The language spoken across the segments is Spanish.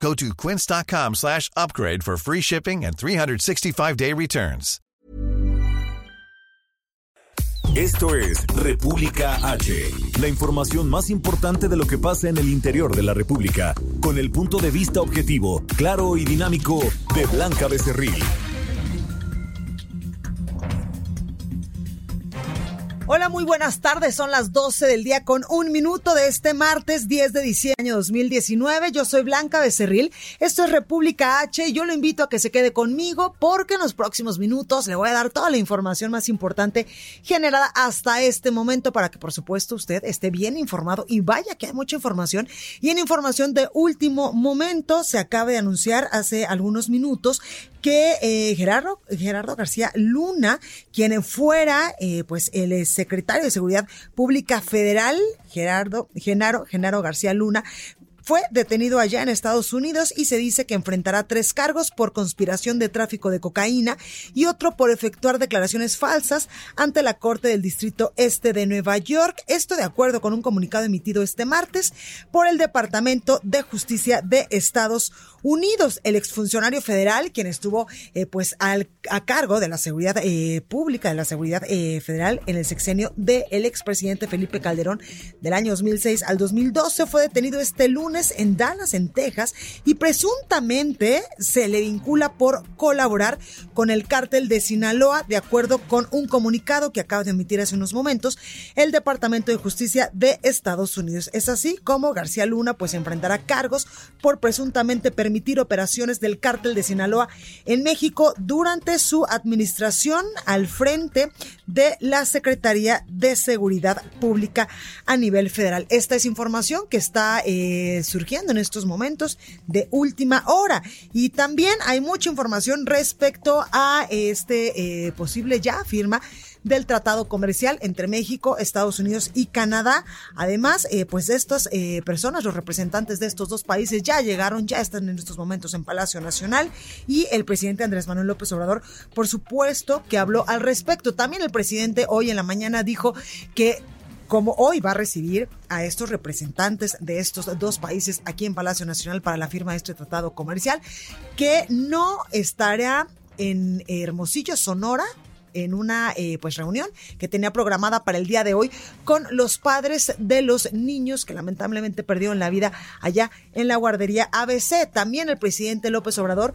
Go to quince.com slash upgrade for free shipping and 365-day returns. Esto es República H, la información más importante de lo que pasa en el interior de la República, con el punto de vista objetivo, claro y dinámico de Blanca Becerril. Hola, muy buenas tardes. Son las 12 del día con un minuto de este martes 10 de diciembre de 2019. Yo soy Blanca Becerril. Esto es República H y yo lo invito a que se quede conmigo porque en los próximos minutos le voy a dar toda la información más importante generada hasta este momento para que por supuesto usted esté bien informado y vaya que hay mucha información. Y en información de último momento se acaba de anunciar hace algunos minutos que eh, Gerardo, García Luna, quien fuera eh, pues el secretario de Seguridad Pública Federal, Gerardo, Genaro, Genaro García Luna, fue detenido allá en Estados Unidos y se dice que enfrentará tres cargos por conspiración de tráfico de cocaína y otro por efectuar declaraciones falsas ante la Corte del Distrito Este de Nueva York. Esto de acuerdo con un comunicado emitido este martes por el Departamento de Justicia de Estados Unidos. El exfuncionario federal, quien estuvo eh, pues al, a cargo de la seguridad eh, pública, de la seguridad eh, federal en el sexenio del expresidente Felipe Calderón del año 2006 al 2012, fue detenido este lunes en Dallas, en Texas, y presuntamente se le vincula por colaborar con el cártel de Sinaloa, de acuerdo con un comunicado que acaba de emitir hace unos momentos el Departamento de Justicia de Estados Unidos. Es así como García Luna pues enfrentará cargos por presuntamente permitir operaciones del cártel de Sinaloa en México durante su administración al frente de la Secretaría de Seguridad Pública a nivel federal. Esta es información que está eh, surgiendo en estos momentos de última hora. Y también hay mucha información respecto a este eh, posible ya firma del tratado comercial entre México, Estados Unidos y Canadá. Además, eh, pues estas eh, personas, los representantes de estos dos países ya llegaron, ya están en estos momentos en Palacio Nacional y el presidente Andrés Manuel López Obrador, por supuesto, que habló al respecto. También el presidente hoy en la mañana dijo que como hoy va a recibir a estos representantes de estos dos países aquí en Palacio Nacional para la firma de este tratado comercial, que no estará en Hermosillo, Sonora, en una eh, pues reunión que tenía programada para el día de hoy con los padres de los niños que lamentablemente perdieron la vida allá en la guardería ABC. También el presidente López Obrador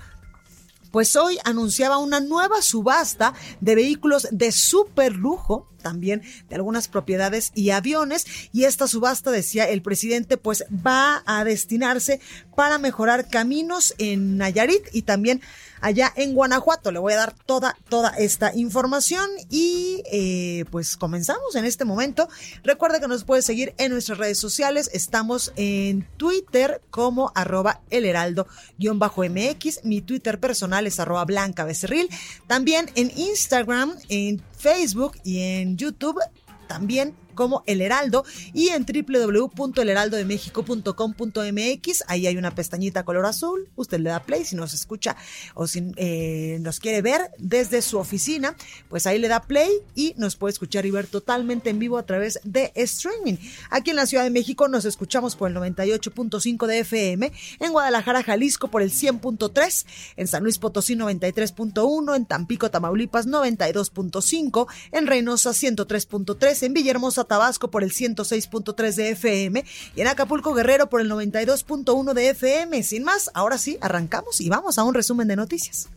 pues hoy anunciaba una nueva subasta de vehículos de super lujo también de algunas propiedades y aviones y esta subasta decía el presidente pues va a destinarse para mejorar caminos en Nayarit y también allá en Guanajuato. Le voy a dar toda, toda esta información y eh, pues comenzamos en este momento. Recuerda que nos puede seguir en nuestras redes sociales. Estamos en Twitter como arroba el heraldo-mx. Mi Twitter personal es arroba blanca becerril. También en Instagram, en Facebook y en YouTube también como El Heraldo y en www.elheraldodemexico.com.mx. Ahí hay una pestañita color azul. Usted le da play si nos escucha o si eh, nos quiere ver desde su oficina, pues ahí le da play y nos puede escuchar y ver totalmente en vivo a través de streaming. Aquí en la Ciudad de México nos escuchamos por el 98.5 de FM, en Guadalajara, Jalisco por el 100.3, en San Luis Potosí 93.1, en Tampico, Tamaulipas 92.5, en Reynosa 103.3, en Villahermosa Tabasco por el 106.3 de FM y en Acapulco Guerrero por el 92.1 de FM. Sin más, ahora sí, arrancamos y vamos a un resumen de noticias.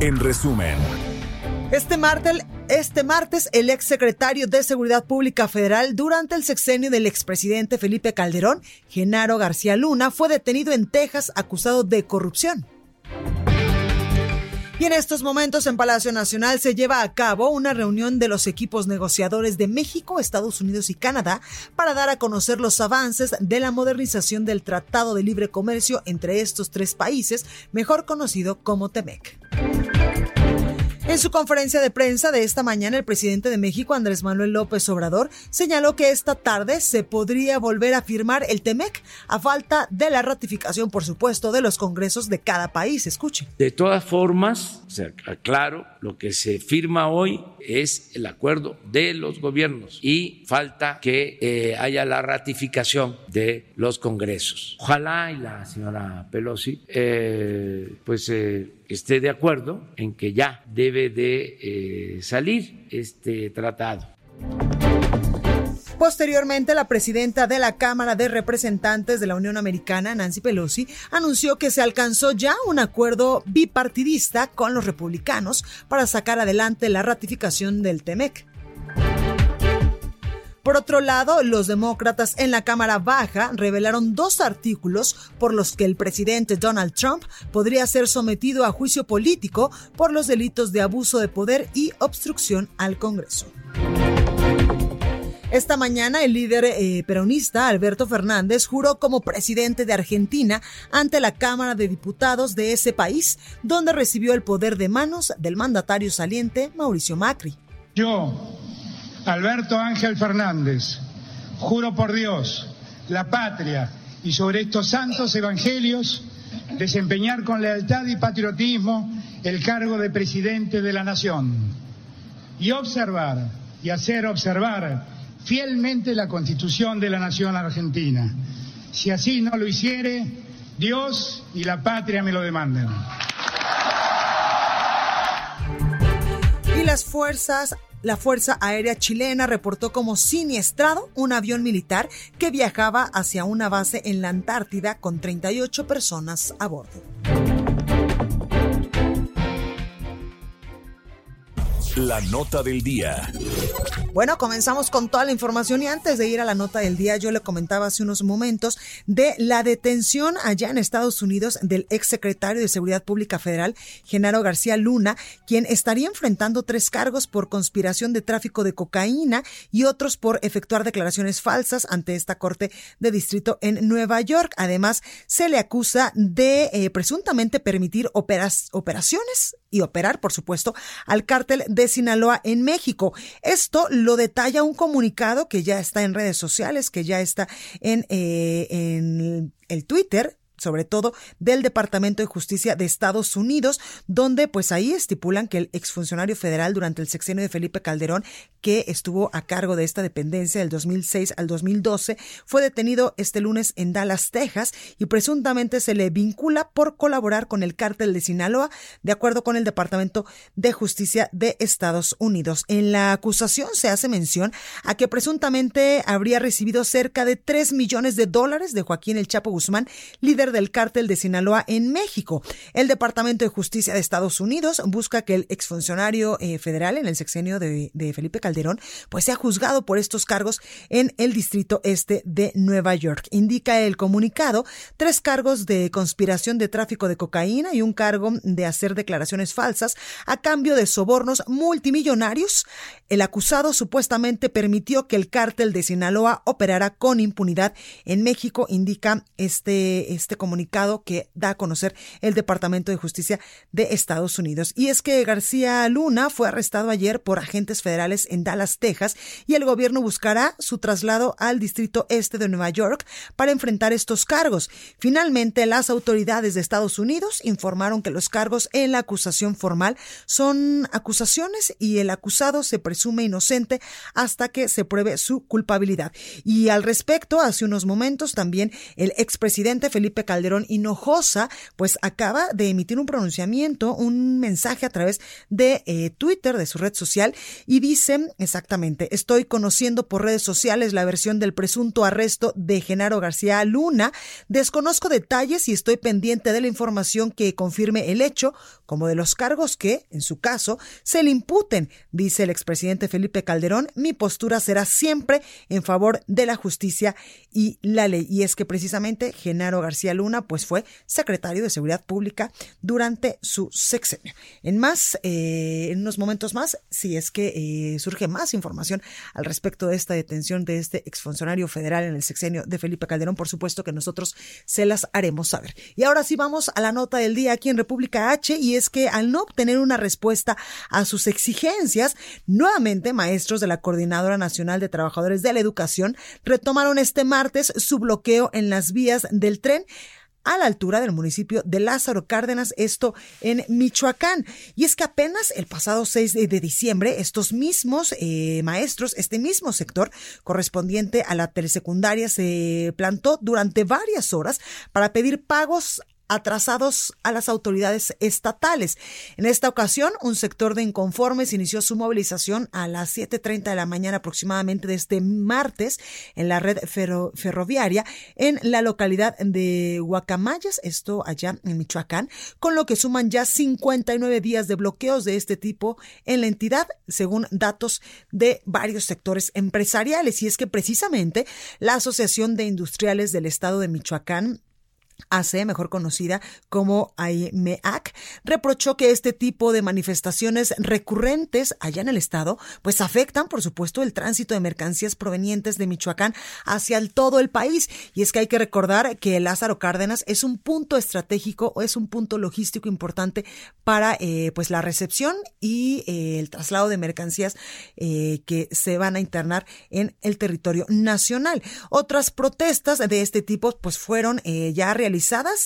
En resumen. Este martes, este martes, el ex secretario de Seguridad Pública Federal durante el sexenio del expresidente Felipe Calderón, Genaro García Luna, fue detenido en Texas acusado de corrupción. Y en estos momentos en Palacio Nacional se lleva a cabo una reunión de los equipos negociadores de México, Estados Unidos y Canadá para dar a conocer los avances de la modernización del Tratado de Libre Comercio entre estos tres países, mejor conocido como TEMEC. En su conferencia de prensa de esta mañana, el presidente de México, Andrés Manuel López Obrador, señaló que esta tarde se podría volver a firmar el TEMEC a falta de la ratificación, por supuesto, de los congresos de cada país. Escuche. De todas formas, o sea, aclaro, lo que se firma hoy es el acuerdo de los gobiernos y falta que eh, haya la ratificación de los congresos. Ojalá y la señora Pelosi, eh, pues eh, esté de acuerdo en que ya debe de eh, salir este tratado. Posteriormente, la presidenta de la Cámara de Representantes de la Unión Americana, Nancy Pelosi, anunció que se alcanzó ya un acuerdo bipartidista con los republicanos para sacar adelante la ratificación del TEMEC. Por otro lado, los demócratas en la Cámara Baja revelaron dos artículos por los que el presidente Donald Trump podría ser sometido a juicio político por los delitos de abuso de poder y obstrucción al Congreso. Esta mañana el líder eh, peronista Alberto Fernández juró como presidente de Argentina ante la Cámara de Diputados de ese país, donde recibió el poder de manos del mandatario saliente Mauricio Macri. Yo, Alberto Ángel Fernández, juro por Dios, la patria y sobre estos santos evangelios desempeñar con lealtad y patriotismo el cargo de presidente de la nación y observar y hacer observar fielmente la constitución de la nación argentina. Si así no lo hiciere, Dios y la patria me lo demandan. Y las fuerzas la Fuerza Aérea Chilena reportó como siniestrado un avión militar que viajaba hacia una base en la Antártida con 38 personas a bordo. La nota del día. Bueno, comenzamos con toda la información y antes de ir a la nota del día, yo le comentaba hace unos momentos de la detención allá en Estados Unidos del exsecretario de Seguridad Pública Federal, Genaro García Luna, quien estaría enfrentando tres cargos por conspiración de tráfico de cocaína y otros por efectuar declaraciones falsas ante esta corte de distrito en Nueva York. Además, se le acusa de eh, presuntamente permitir operas, operaciones y operar, por supuesto, al cártel de Sinaloa en México. Esto lo detalla un comunicado que ya está en redes sociales, que ya está en, eh, en el Twitter sobre todo del Departamento de Justicia de Estados Unidos, donde pues ahí estipulan que el exfuncionario federal durante el sexenio de Felipe Calderón, que estuvo a cargo de esta dependencia del 2006 al 2012, fue detenido este lunes en Dallas, Texas, y presuntamente se le vincula por colaborar con el cártel de Sinaloa, de acuerdo con el Departamento de Justicia de Estados Unidos. En la acusación se hace mención a que presuntamente habría recibido cerca de 3 millones de dólares de Joaquín El Chapo Guzmán, líder del cártel de Sinaloa en México. El Departamento de Justicia de Estados Unidos busca que el exfuncionario eh, federal en el sexenio de, de, Felipe Calderón pues sea juzgado por estos cargos en el distrito este de Nueva York. Indica el comunicado tres cargos de conspiración de tráfico de cocaína y un cargo de hacer declaraciones falsas a cambio de sobornos multimillonarios. El acusado supuestamente permitió que el cártel de Sinaloa operara con impunidad en México, indica este, este comunicado que da a conocer el Departamento de Justicia de Estados Unidos. Y es que García Luna fue arrestado ayer por agentes federales en Dallas, Texas, y el gobierno buscará su traslado al Distrito Este de Nueva York para enfrentar estos cargos. Finalmente, las autoridades de Estados Unidos informaron que los cargos en la acusación formal son acusaciones y el acusado se presume inocente hasta que se pruebe su culpabilidad. Y al respecto, hace unos momentos también el expresidente Felipe Calderón Hinojosa, pues acaba de emitir un pronunciamiento, un mensaje a través de eh, Twitter, de su red social, y dice exactamente, estoy conociendo por redes sociales la versión del presunto arresto de Genaro García Luna, desconozco detalles y estoy pendiente de la información que confirme el hecho, como de los cargos que, en su caso, se le imputen, dice el expresidente Felipe Calderón, mi postura será siempre en favor de la justicia y la ley. Y es que precisamente Genaro García Luna pues fue secretario de Seguridad Pública durante su sexenio. En más, eh, en unos momentos más, si es que eh, surge surge más información al respecto de esta detención de este exfuncionario federal en el sexenio de Felipe Calderón, por supuesto que nosotros se las haremos saber. Y ahora sí vamos a la nota del día aquí en República H y es que al no obtener una respuesta a sus exigencias, nuevamente maestros de la Coordinadora Nacional de Trabajadores de la Educación retomaron este martes su bloqueo en las vías del tren a la altura del municipio de Lázaro Cárdenas, esto en Michoacán. Y es que apenas el pasado 6 de, diciembre, estos mismos eh, maestros, este mismo sector correspondiente a la telesecundaria, se plantó durante varias horas para pedir pagos atrasados a las autoridades estatales. En esta ocasión, un sector de inconformes inició su movilización a las 7.30 de la mañana aproximadamente de este martes en la red ferroviaria en la localidad de Huacamayas, esto allá en Michoacán, con lo que suman ya 59 días de bloqueos de este tipo en la entidad, según datos de varios sectores empresariales. Y es que precisamente la Asociación de Industriales del Estado de Michoacán AC, mejor conocida como AIMEAC, reprochó que este tipo de manifestaciones recurrentes allá en el estado, pues afectan, por supuesto, el tránsito de mercancías provenientes de Michoacán hacia todo el país. Y es que hay que recordar que Lázaro Cárdenas es un punto estratégico o es un punto logístico importante para eh, pues la recepción y eh, el traslado de mercancías eh, que se van a internar en el territorio nacional. Otras protestas de este tipo pues fueron ya realizadas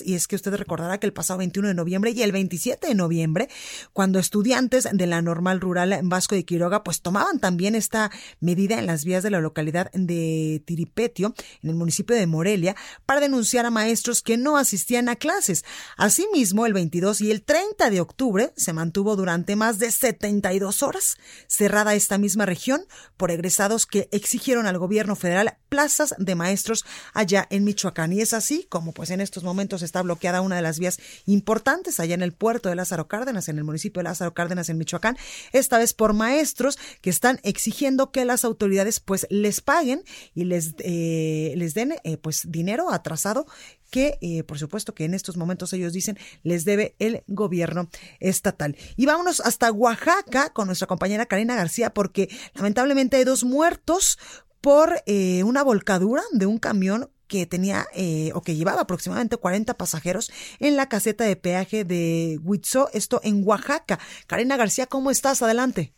y es que usted recordará que el pasado 21 de noviembre y el 27 de noviembre, cuando estudiantes de la normal rural en Vasco de Quiroga pues tomaban también esta medida en las vías de la localidad de Tiripetio, en el municipio de Morelia, para denunciar a maestros que no asistían a clases. Asimismo, el 22 y el 30 de octubre se mantuvo durante más de 72 horas cerrada esta misma región por egresados que exigieron al gobierno federal plazas de maestros allá en Michoacán. Y es así como pues en estos momentos está bloqueada una de las vías importantes allá en el puerto de Lázaro Cárdenas, en el municipio de Lázaro Cárdenas, en Michoacán, esta vez por maestros que están exigiendo que las autoridades pues les paguen y les, eh, les den eh, pues dinero atrasado que eh, por supuesto que en estos momentos ellos dicen les debe el gobierno estatal. Y vámonos hasta Oaxaca con nuestra compañera Karina García porque lamentablemente hay dos muertos por una volcadura de un camión que tenía eh, o que llevaba aproximadamente 40 pasajeros en la caseta de peaje de Huitzó, esto en Oaxaca. Karina García, ¿cómo estás? Adelante.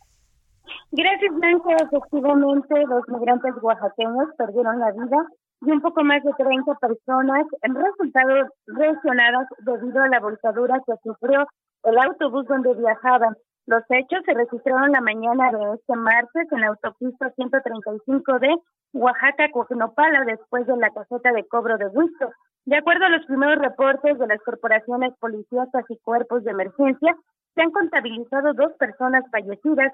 Gracias, Blanca. Efectivamente, los migrantes oaxaqueños perdieron la vida y un poco más de 30 personas han resultado lesionadas debido a la volcadura que sufrió el autobús donde viajaban. Los hechos se registraron la mañana de este martes en la autopista 135 de Oaxaca-Cognopala después de la caseta de cobro de Huicho. De acuerdo a los primeros reportes de las corporaciones policíacas y cuerpos de emergencia, se han contabilizado dos personas fallecidas.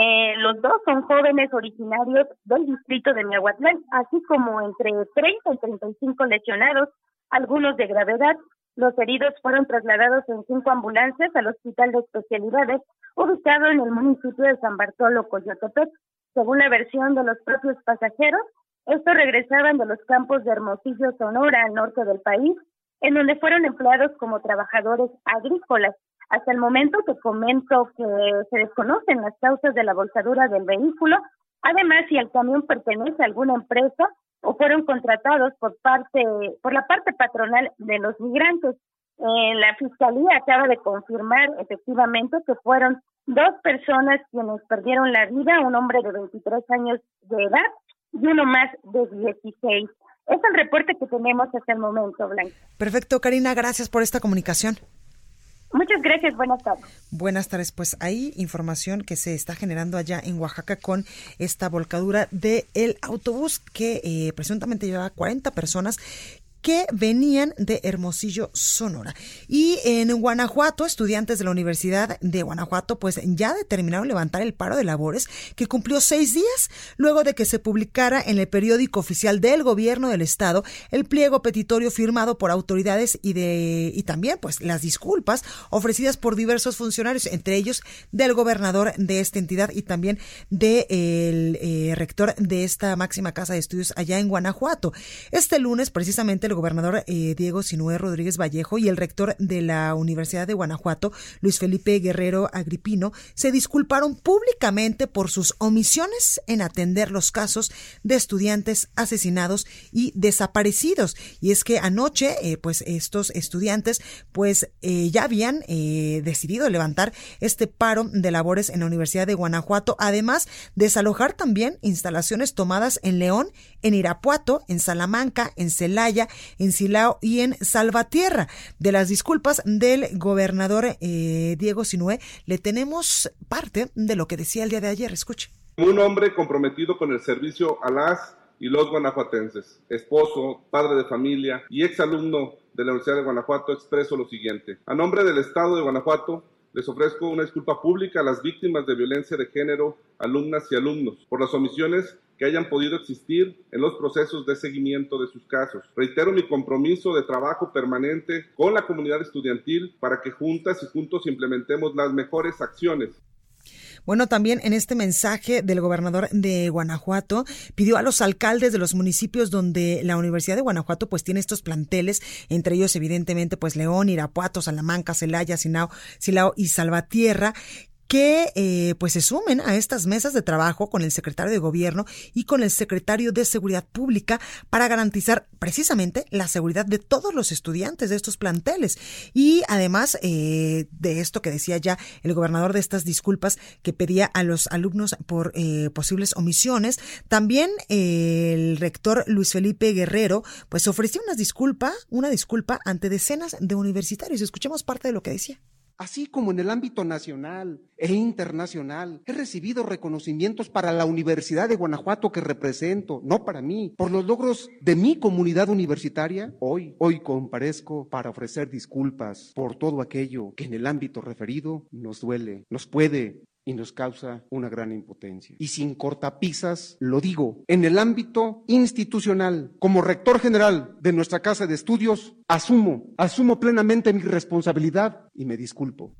Eh, los dos son jóvenes originarios del distrito de Miahuatlán, así como entre 30 y 35 lesionados, algunos de gravedad. Los heridos fueron trasladados en cinco ambulancias al Hospital de Especialidades, ubicado en el municipio de San Bartolo, Coyotepec. Según la versión de los propios pasajeros, estos regresaban de los campos de Hermosillo, Sonora, al norte del país, en donde fueron empleados como trabajadores agrícolas. Hasta el momento que comento que se desconocen las causas de la volcadura del vehículo, además si el camión pertenece a alguna empresa o fueron contratados por parte por la parte patronal de los migrantes. Eh, la fiscalía acaba de confirmar efectivamente que fueron dos personas quienes perdieron la vida, un hombre de 23 años de edad y uno más de 16. Es el reporte que tenemos hasta el momento, Blanca. Perfecto, Karina, gracias por esta comunicación. Muchas gracias, buenas tardes. Buenas tardes, pues hay información que se está generando allá en Oaxaca con esta volcadura del el autobús que eh, presuntamente llevaba 40 personas que venían de Hermosillo, Sonora. Y en Guanajuato, estudiantes de la Universidad de Guanajuato, pues ya determinaron levantar el paro de labores que cumplió seis días luego de que se publicara en el periódico oficial del gobierno del estado el pliego petitorio firmado por autoridades y de y también pues las disculpas ofrecidas por diversos funcionarios, entre ellos del gobernador de esta entidad y también del de eh, rector de esta máxima casa de estudios allá en Guanajuato. Este lunes, precisamente, el gobernador eh, Diego Sinué Rodríguez Vallejo y el rector de la Universidad de Guanajuato, Luis Felipe Guerrero Agripino, se disculparon públicamente por sus omisiones en atender los casos de estudiantes asesinados y desaparecidos. Y es que anoche, eh, pues estos estudiantes, pues eh, ya habían decidido levantar este paro de labores en la Universidad de Guanajuato, además desalojar también instalaciones tomadas en León, en Irapuato, en Salamanca, en Celaya, en Silao y en Salvatierra. De las disculpas del gobernador eh, Diego Sinué, le tenemos parte de lo que decía el día de ayer. Escuche. Un hombre comprometido con el servicio a las y los guanajuatenses, esposo, padre de familia y exalumno de la Universidad de Guanajuato, expreso lo siguiente. A nombre del Estado de Guanajuato, les ofrezco una disculpa pública a las víctimas de violencia de género, alumnas y alumnos, por las omisiones que hayan podido existir en los procesos de seguimiento de sus casos. Reitero mi compromiso de trabajo permanente con la comunidad estudiantil para que juntas y juntos implementemos las mejores acciones bueno, también en este mensaje del gobernador de Guanajuato pidió a los alcaldes de los municipios donde la Universidad de Guanajuato pues tiene estos planteles, entre ellos evidentemente pues León, Irapuato, Salamanca, Celaya, Silao, Silao y Salvatierra, que eh, pues se sumen a estas mesas de trabajo con el secretario de gobierno y con el secretario de seguridad pública para garantizar precisamente la seguridad de todos los estudiantes de estos planteles. Y además eh, de esto que decía ya el gobernador de estas disculpas que pedía a los alumnos por eh, posibles omisiones también el rector Luis Felipe Guerrero pues ofreció una disculpa una disculpa ante decenas de universitarios. Escuchemos parte de lo que decía Así como en el ámbito nacional e internacional, he recibido reconocimientos para la Universidad de Guanajuato que represento, no para mí, por los logros de mi comunidad universitaria. Hoy, hoy comparezco para ofrecer disculpas por todo aquello que en el ámbito referido nos duele, nos puede y nos causa una gran impotencia. Y sin cortapisas, lo digo, en el ámbito institucional, como rector general de nuestra casa de estudios, asumo, asumo plenamente mi responsabilidad y me disculpo.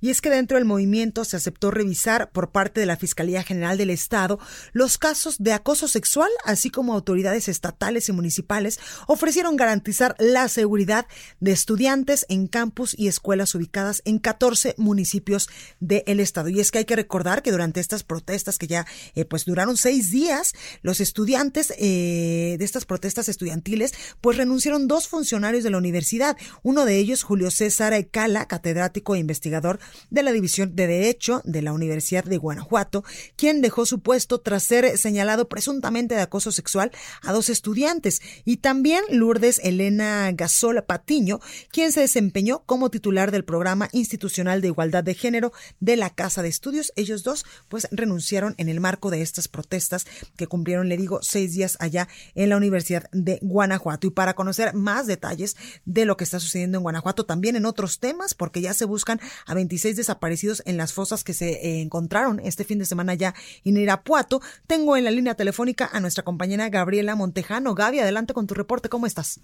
Y es que dentro del movimiento se aceptó revisar por parte de la Fiscalía General del Estado los casos de acoso sexual, así como autoridades estatales y municipales ofrecieron garantizar la seguridad de estudiantes en campus y escuelas ubicadas en 14 municipios del Estado. Y es que hay que recordar que durante estas protestas que ya eh, pues duraron seis días, los estudiantes eh, de estas protestas estudiantiles pues renunciaron dos funcionarios de la universidad. Uno de ellos, Julio César Cala, catedrático e investigador de la División de Derecho de la Universidad de Guanajuato, quien dejó su puesto tras ser señalado presuntamente de acoso sexual a dos estudiantes, y también Lourdes Elena Gasola Patiño, quien se desempeñó como titular del Programa Institucional de Igualdad de Género de la Casa de Estudios. Ellos dos, pues, renunciaron en el marco de estas protestas que cumplieron, le digo, seis días allá en la Universidad de Guanajuato. Y para conocer más detalles de lo que está sucediendo en Guanajuato, también en otros temas, porque ya se buscan a 25 desaparecidos en las fosas que se eh, encontraron este fin de semana ya en Irapuato. Tengo en la línea telefónica a nuestra compañera Gabriela Montejano. Gaby, adelante con tu reporte. ¿Cómo estás?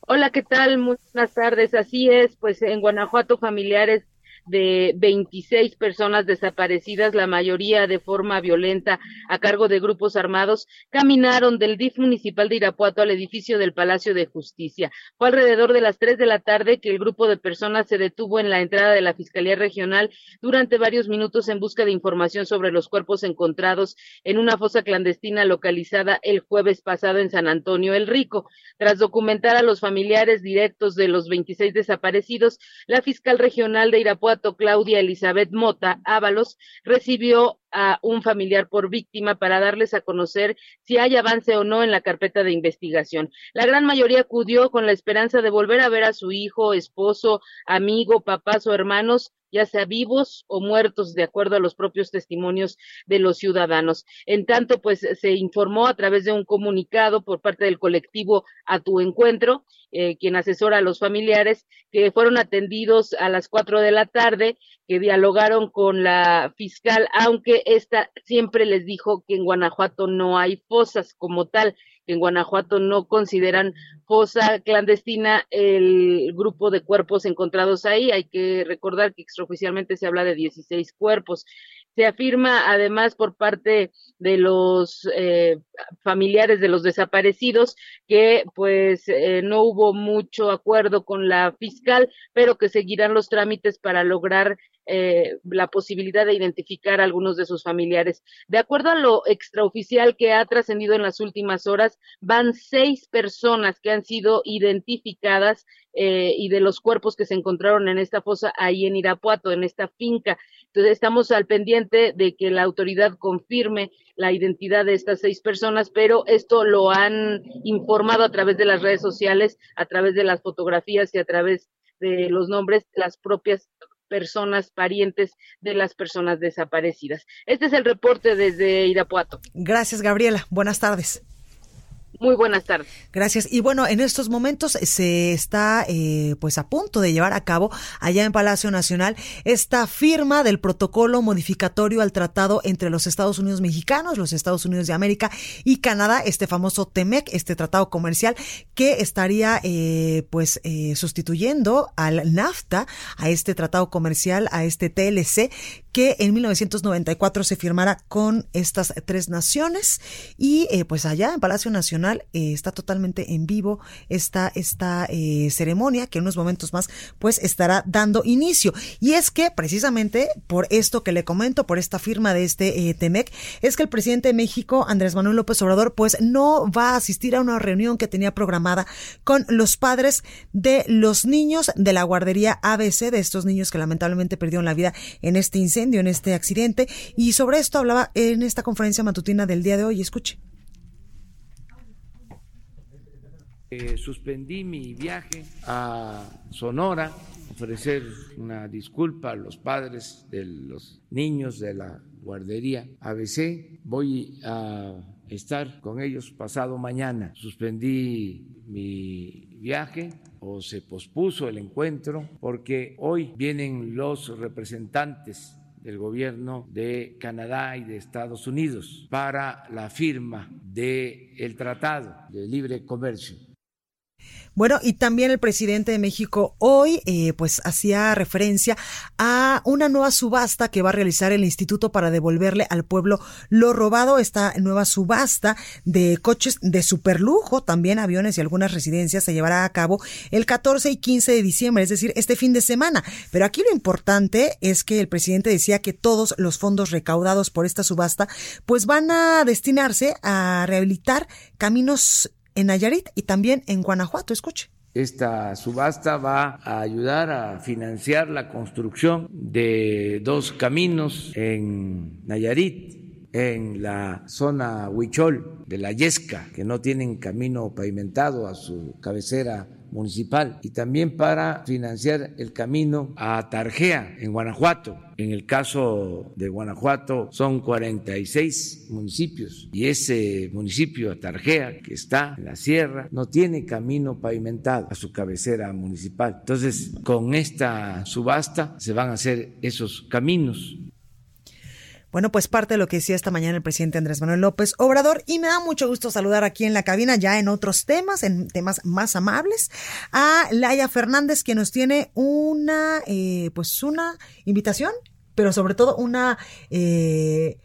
Hola, ¿qué tal? Muy buenas tardes. Así es, pues en Guanajuato familiares de 26 personas desaparecidas, la mayoría de forma violenta a cargo de grupos armados, caminaron del DIF municipal de Irapuato al edificio del Palacio de Justicia. Fue alrededor de las 3 de la tarde que el grupo de personas se detuvo en la entrada de la Fiscalía Regional durante varios minutos en busca de información sobre los cuerpos encontrados en una fosa clandestina localizada el jueves pasado en San Antonio el Rico. Tras documentar a los familiares directos de los 26 desaparecidos, la fiscal regional de Irapuato Claudia Elizabeth Mota Ábalos recibió a un familiar por víctima para darles a conocer si hay avance o no en la carpeta de investigación. La gran mayoría acudió con la esperanza de volver a ver a su hijo, esposo, amigo, papás o hermanos ya sea vivos o muertos, de acuerdo a los propios testimonios de los ciudadanos. En tanto, pues se informó a través de un comunicado por parte del colectivo A Tu Encuentro, eh, quien asesora a los familiares, que fueron atendidos a las cuatro de la tarde, que dialogaron con la fiscal, aunque esta siempre les dijo que en Guanajuato no hay fosas como tal en Guanajuato no consideran fosa clandestina el grupo de cuerpos encontrados ahí. Hay que recordar que extraoficialmente se habla de 16 cuerpos. Se afirma además por parte de los eh, familiares de los desaparecidos que pues eh, no hubo mucho acuerdo con la fiscal, pero que seguirán los trámites para lograr eh, la posibilidad de identificar a algunos de sus familiares. De acuerdo a lo extraoficial que ha trascendido en las últimas horas, van seis personas que han sido identificadas eh, y de los cuerpos que se encontraron en esta fosa ahí en Irapuato, en esta finca. Entonces estamos al pendiente de que la autoridad confirme la identidad de estas seis personas, pero esto lo han informado a través de las redes sociales, a través de las fotografías y a través de los nombres, las propias personas, parientes de las personas desaparecidas. Este es el reporte desde Irapuato. Gracias, Gabriela. Buenas tardes. Muy buenas tardes. Gracias. Y bueno, en estos momentos se está eh, pues a punto de llevar a cabo allá en Palacio Nacional esta firma del protocolo modificatorio al tratado entre los Estados Unidos mexicanos, los Estados Unidos de América y Canadá, este famoso TEMEC, este tratado comercial que estaría eh, pues eh, sustituyendo al NAFTA, a este tratado comercial, a este TLC que en 1994 se firmara con estas tres naciones. Y eh, pues allá en Palacio Nacional eh, está totalmente en vivo esta, esta eh, ceremonia que en unos momentos más pues estará dando inicio. Y es que precisamente por esto que le comento por esta firma de este TEMEC es que el presidente de México Andrés Manuel López Obrador pues no va a asistir a una reunión que tenía programada con los padres de los niños de la guardería ABC de estos niños que lamentablemente perdieron la vida en este incendio en este accidente. Y sobre esto hablaba en esta conferencia matutina del día de hoy. Escuche. Eh, suspendí mi viaje a Sonora, ofrecer una disculpa a los padres de los niños de la guardería ABC. Voy a estar con ellos pasado mañana. Suspendí mi viaje o se pospuso el encuentro porque hoy vienen los representantes del gobierno de Canadá y de Estados Unidos para la firma del el Tratado de Libre Comercio bueno, y también el presidente de México hoy, eh, pues hacía referencia a una nueva subasta que va a realizar el instituto para devolverle al pueblo lo robado. Esta nueva subasta de coches de superlujo, también aviones y algunas residencias se llevará a cabo el 14 y 15 de diciembre, es decir, este fin de semana. Pero aquí lo importante es que el presidente decía que todos los fondos recaudados por esta subasta, pues van a destinarse a rehabilitar caminos en Nayarit y también en Guanajuato. Escuche. Esta subasta va a ayudar a financiar la construcción de dos caminos en Nayarit, en la zona Huichol de la Yesca, que no tienen camino pavimentado a su cabecera municipal y también para financiar el camino a Tarjea en Guanajuato. En el caso de Guanajuato son 46 municipios y ese municipio, Tarjea, que está en la sierra, no tiene camino pavimentado a su cabecera municipal. Entonces, con esta subasta se van a hacer esos caminos bueno, pues parte de lo que decía esta mañana el presidente Andrés Manuel López Obrador y me da mucho gusto saludar aquí en la cabina ya en otros temas, en temas más amables, a Laia Fernández que nos tiene una, eh, pues una invitación, pero sobre todo una... Eh,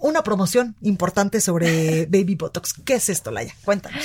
una promoción importante sobre Baby Botox. ¿Qué es esto, Laia? Cuéntanos.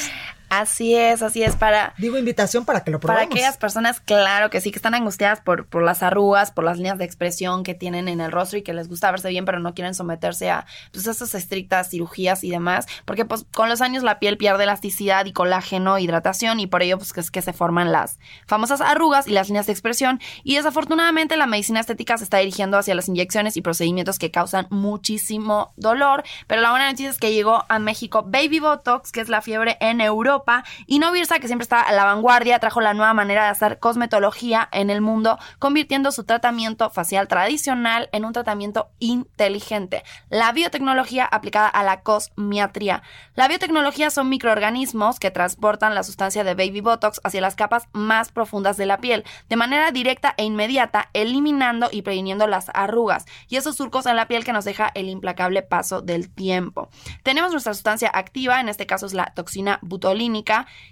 Así es, así es para... Digo invitación para que lo probemos. Para aquellas personas, claro que sí, que están angustiadas por, por las arrugas, por las líneas de expresión que tienen en el rostro y que les gusta verse bien, pero no quieren someterse a pues, esas estrictas cirugías y demás, porque pues con los años la piel pierde elasticidad y colágeno, hidratación y por ello pues que es que se forman las famosas arrugas y las líneas de expresión y desafortunadamente la medicina estética se está dirigiendo hacia las inyecciones y procedimientos que causan muchísimo dolor, pero la buena noticia es que llegó a México Baby Botox, que es la fiebre en Europa y no Virsa, que siempre está a la vanguardia, trajo la nueva manera de hacer cosmetología en el mundo, convirtiendo su tratamiento facial tradicional en un tratamiento inteligente. La biotecnología aplicada a la cosmiatría. La biotecnología son microorganismos que transportan la sustancia de Baby Botox hacia las capas más profundas de la piel, de manera directa e inmediata, eliminando y previniendo las arrugas y esos surcos en la piel que nos deja el implacable paso del tiempo. Tenemos nuestra sustancia activa, en este caso es la toxina butolina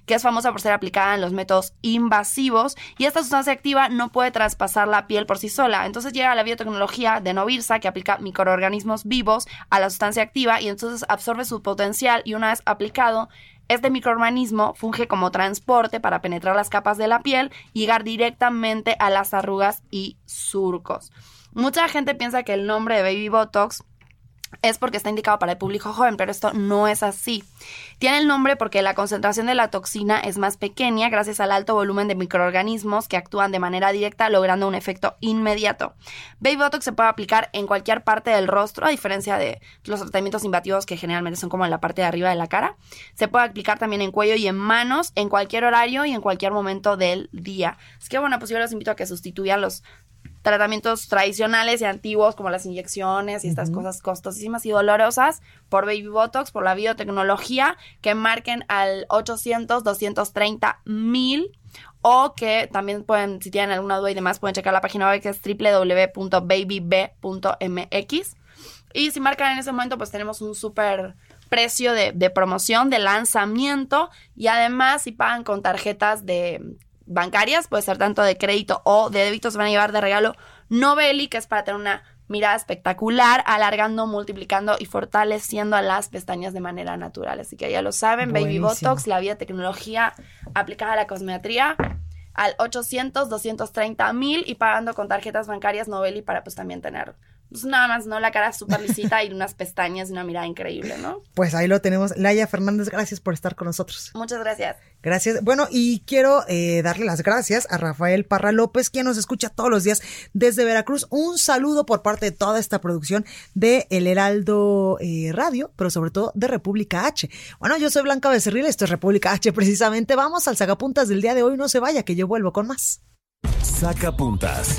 que es famosa por ser aplicada en los métodos invasivos, y esta sustancia activa no puede traspasar la piel por sí sola. Entonces llega la biotecnología de Novirsa, que aplica microorganismos vivos a la sustancia activa y entonces absorbe su potencial y una vez aplicado, este microorganismo funge como transporte para penetrar las capas de la piel y llegar directamente a las arrugas y surcos. Mucha gente piensa que el nombre de Baby Botox es porque está indicado para el público joven, pero esto no es así. Tiene el nombre porque la concentración de la toxina es más pequeña gracias al alto volumen de microorganismos que actúan de manera directa logrando un efecto inmediato. Baby Botox se puede aplicar en cualquier parte del rostro, a diferencia de los tratamientos invasivos que generalmente son como en la parte de arriba de la cara. Se puede aplicar también en cuello y en manos, en cualquier horario y en cualquier momento del día. Es que bueno, pues yo los invito a que sustituyan los tratamientos tradicionales y antiguos como las inyecciones y estas cosas costosísimas y dolorosas por Baby Botox, por la biotecnología, que marquen al 800 230 mil o que también pueden, si tienen alguna duda y demás, pueden checar la página web que es www.babyb.mx. Y si marcan en ese momento, pues tenemos un súper precio de, de promoción, de lanzamiento y además si pagan con tarjetas de bancarias, puede ser tanto de crédito o de débito, se van a llevar de regalo Novelli, que es para tener una mirada espectacular, alargando, multiplicando y fortaleciendo a las pestañas de manera natural. Así que ya lo saben, Baby Botox, la vía tecnología aplicada a la cosmetría al 800 230 mil y pagando con tarjetas bancarias Novelli para pues también tener pues nada más, ¿no? La cara súper lisita y unas pestañas y una mirada increíble, ¿no? Pues ahí lo tenemos. Laia Fernández, gracias por estar con nosotros. Muchas gracias. Gracias. Bueno, y quiero eh, darle las gracias a Rafael Parra López, quien nos escucha todos los días desde Veracruz. Un saludo por parte de toda esta producción de El Heraldo eh, Radio, pero sobre todo de República H. Bueno, yo soy Blanca Becerril, esto es República H precisamente. Vamos al Sacapuntas del día de hoy. No se vaya, que yo vuelvo con más. Sacapuntas.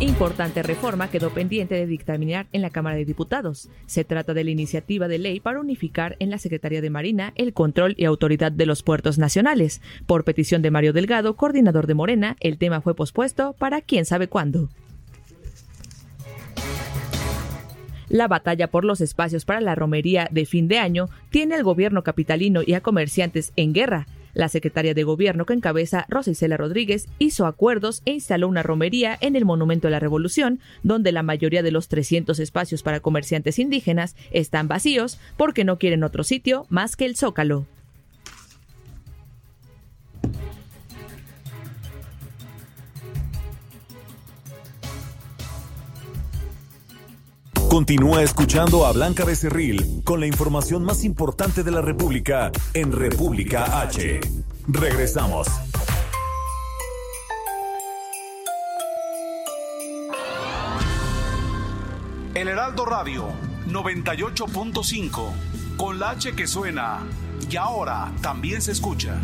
Importante reforma quedó pendiente de dictaminar en la Cámara de Diputados. Se trata de la iniciativa de ley para unificar en la Secretaría de Marina el control y autoridad de los puertos nacionales. Por petición de Mario Delgado, coordinador de Morena, el tema fue pospuesto para quién sabe cuándo. La batalla por los espacios para la romería de fin de año tiene al gobierno capitalino y a comerciantes en guerra. La secretaria de Gobierno que encabeza Rosa Rodríguez hizo acuerdos e instaló una romería en el Monumento a la Revolución, donde la mayoría de los 300 espacios para comerciantes indígenas están vacíos porque no quieren otro sitio más que el Zócalo. Continúa escuchando a Blanca Becerril con la información más importante de la República en República H. Regresamos. El Heraldo Radio 98.5 con la H que suena y ahora también se escucha.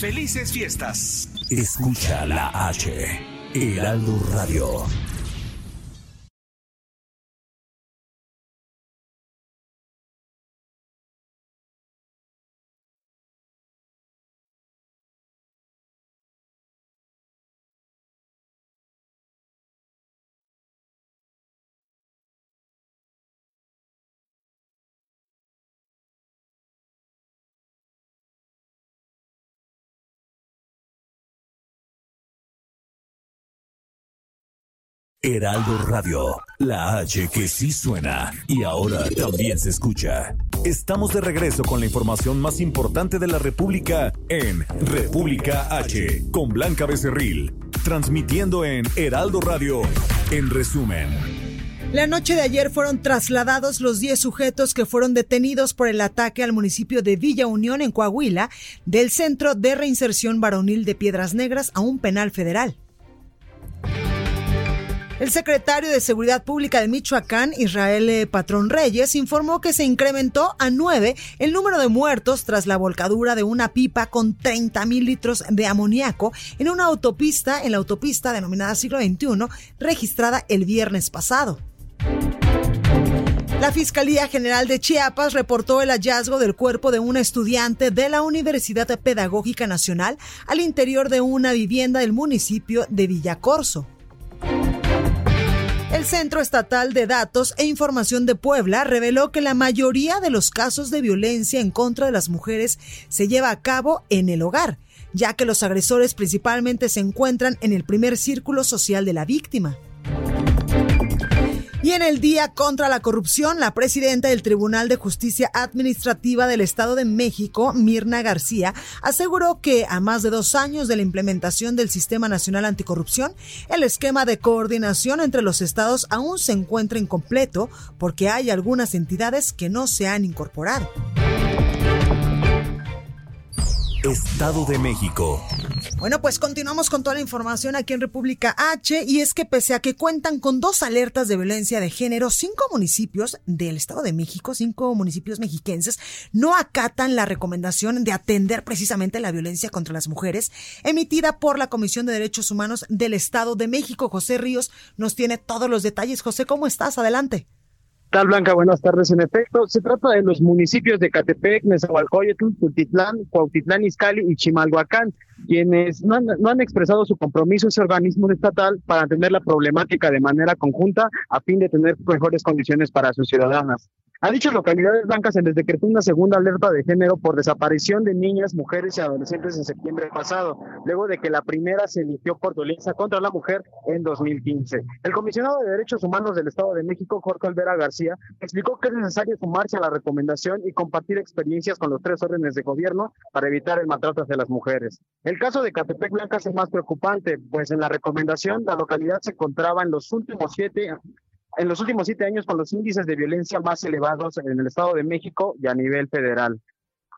Felices fiestas. Escucha la H. Heraldo Radio. Heraldo Radio, la H que sí suena y ahora también se escucha. Estamos de regreso con la información más importante de la República en República H con Blanca Becerril, transmitiendo en Heraldo Radio. En resumen. La noche de ayer fueron trasladados los 10 sujetos que fueron detenidos por el ataque al municipio de Villa Unión en Coahuila del Centro de Reinserción Varonil de Piedras Negras a un penal federal. El secretario de Seguridad Pública de Michoacán, Israel eh, Patrón Reyes, informó que se incrementó a nueve el número de muertos tras la volcadura de una pipa con 30 mil litros de amoníaco en una autopista, en la autopista denominada siglo XXI, registrada el viernes pasado. La Fiscalía General de Chiapas reportó el hallazgo del cuerpo de una estudiante de la Universidad Pedagógica Nacional al interior de una vivienda del municipio de Villacorso. El Centro Estatal de Datos e Información de Puebla reveló que la mayoría de los casos de violencia en contra de las mujeres se lleva a cabo en el hogar, ya que los agresores principalmente se encuentran en el primer círculo social de la víctima. Y en el Día contra la Corrupción, la presidenta del Tribunal de Justicia Administrativa del Estado de México, Mirna García, aseguró que a más de dos años de la implementación del Sistema Nacional Anticorrupción, el esquema de coordinación entre los estados aún se encuentra incompleto porque hay algunas entidades que no se han incorporado. Estado de México. Bueno, pues continuamos con toda la información aquí en República H y es que pese a que cuentan con dos alertas de violencia de género, cinco municipios del Estado de México, cinco municipios mexiquenses, no acatan la recomendación de atender precisamente la violencia contra las mujeres emitida por la Comisión de Derechos Humanos del Estado de México. José Ríos nos tiene todos los detalles. José, ¿cómo estás? Adelante tal, Blanca? Buenas tardes. En efecto, se trata de los municipios de Catepec, Nezahualcóyotl, Tultitlán, Cuautitlán Izcalli y Chimalhuacán, quienes no han, no han expresado su compromiso ese organismo estatal para atender la problemática de manera conjunta a fin de tener mejores condiciones para sus ciudadanas. A dichas localidades blancas se les decretó una segunda alerta de género por desaparición de niñas, mujeres y adolescentes en septiembre pasado, luego de que la primera se eligió por violencia contra la mujer en 2015. El comisionado de Derechos Humanos del Estado de México, Jorge Alvera García, explicó que es necesario sumarse a la recomendación y compartir experiencias con los tres órdenes de gobierno para evitar el maltrato hacia las mujeres. El caso de Catepec Blanca es más preocupante, pues en la recomendación la localidad se encontraba en los últimos siete en los últimos siete años con los índices de violencia más elevados en el Estado de México y a nivel federal.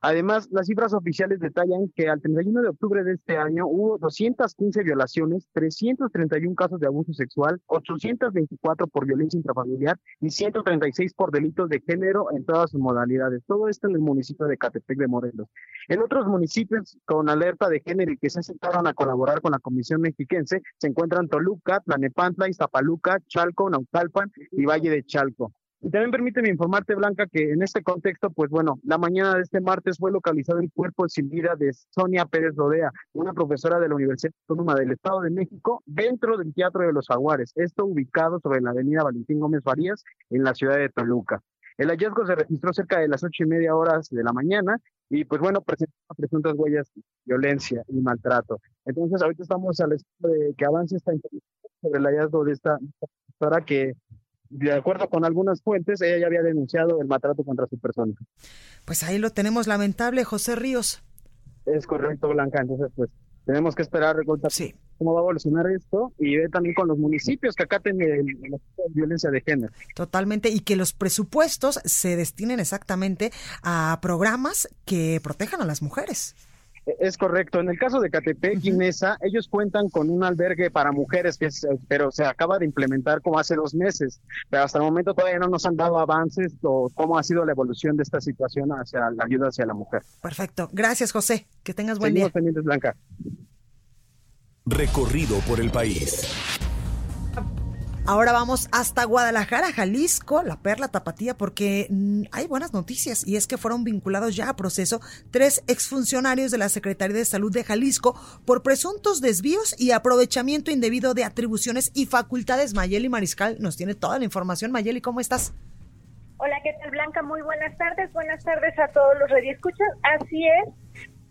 Además, las cifras oficiales detallan que al 31 de octubre de este año hubo 215 violaciones, 331 casos de abuso sexual, 824 por violencia intrafamiliar y 136 por delitos de género en todas sus modalidades. Todo esto en el municipio de Catepec de Morelos. En otros municipios con alerta de género y que se aceptaron a colaborar con la Comisión Mexiquense se encuentran Toluca, Tlanepantla, Iztapaluca, Chalco, Naucalpan y Valle de Chalco. Y también permíteme informarte, Blanca, que en este contexto, pues bueno, la mañana de este martes fue localizado el cuerpo sin vida de Sonia Pérez Rodea, una profesora de la Universidad Autónoma del Estado de México, dentro del Teatro de los Jaguares, esto ubicado sobre la avenida Valentín Gómez Farías, en la ciudad de Toluca. El hallazgo se registró cerca de las ocho y media horas de la mañana y pues bueno, presentó presuntas huellas de violencia y maltrato. Entonces ahorita estamos al espera de que avance esta información sobre el hallazgo de esta profesora que de acuerdo con algunas fuentes, ella ya había denunciado el maltrato contra su persona. Pues ahí lo tenemos lamentable, José Ríos. Es correcto, Blanca. Entonces, pues tenemos que esperar sí. cómo va a evolucionar esto y ver también con los municipios que acaten la violencia de género. Totalmente, y que los presupuestos se destinen exactamente a programas que protejan a las mujeres. Es correcto. En el caso de Catepec y Nesa, ellos cuentan con un albergue para mujeres, que pero se acaba de implementar como hace dos meses. Pero hasta el momento todavía no nos han dado avances o cómo ha sido la evolución de esta situación hacia la ayuda hacia la mujer. Perfecto. Gracias, José. Que tengas buen Seguimos día. pendientes, Blanca. Recorrido por el país. Ahora vamos hasta Guadalajara, Jalisco, la perla tapatía, porque mm, hay buenas noticias y es que fueron vinculados ya a proceso tres exfuncionarios de la Secretaría de Salud de Jalisco por presuntos desvíos y aprovechamiento indebido de atribuciones y facultades. Mayeli Mariscal nos tiene toda la información. Mayeli, ¿cómo estás? Hola, ¿qué tal Blanca? Muy buenas tardes. Buenas tardes a todos los radioescuchas. Así es,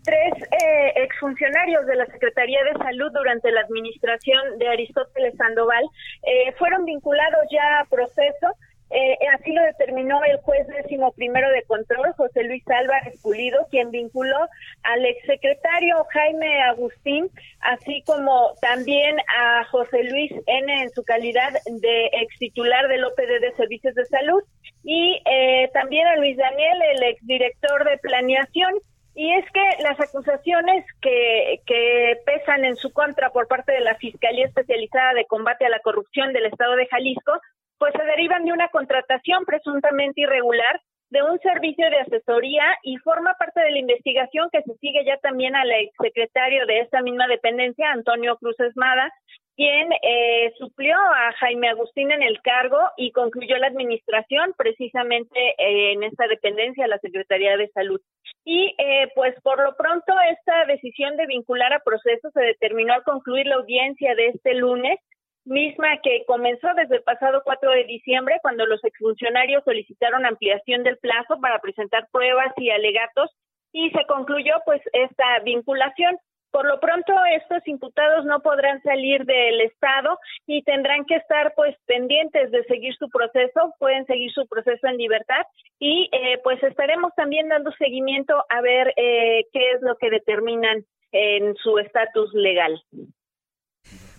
tres eh, exfuncionarios de la Secretaría de Salud durante la administración de Aristóteles Sandoval eh, fueron vinculados ya a proceso. Eh, así lo determinó el juez décimo primero de control, José Luis Álvarez Pulido, quien vinculó al exsecretario Jaime Agustín, así como también a José Luis N. en su calidad de ex titular del OPD de Servicios de Salud y eh, también a Luis Daniel, el exdirector de Planeación. Y es que las acusaciones que, que pesan en su contra por parte de la Fiscalía Especializada de Combate a la Corrupción del Estado de Jalisco, pues se derivan de una contratación presuntamente irregular de un servicio de asesoría y forma parte de la investigación que se sigue ya también al exsecretario de esta misma dependencia, Antonio Cruz Esmada, quien eh, suplió a Jaime Agustín en el cargo y concluyó la administración precisamente eh, en esta dependencia, la Secretaría de Salud. Y eh, pues por lo pronto esta decisión de vincular a proceso se determinó al concluir la audiencia de este lunes misma que comenzó desde el pasado 4 de diciembre cuando los exfuncionarios solicitaron ampliación del plazo para presentar pruebas y alegatos y se concluyó pues esta vinculación. Por lo pronto, estos imputados no podrán salir del Estado y tendrán que estar pues pendientes de seguir su proceso, pueden seguir su proceso en libertad y eh, pues estaremos también dando seguimiento a ver eh, qué es lo que determinan en su estatus legal.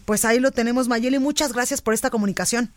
Pues ahí lo tenemos, Mayeli. Muchas gracias por esta comunicación.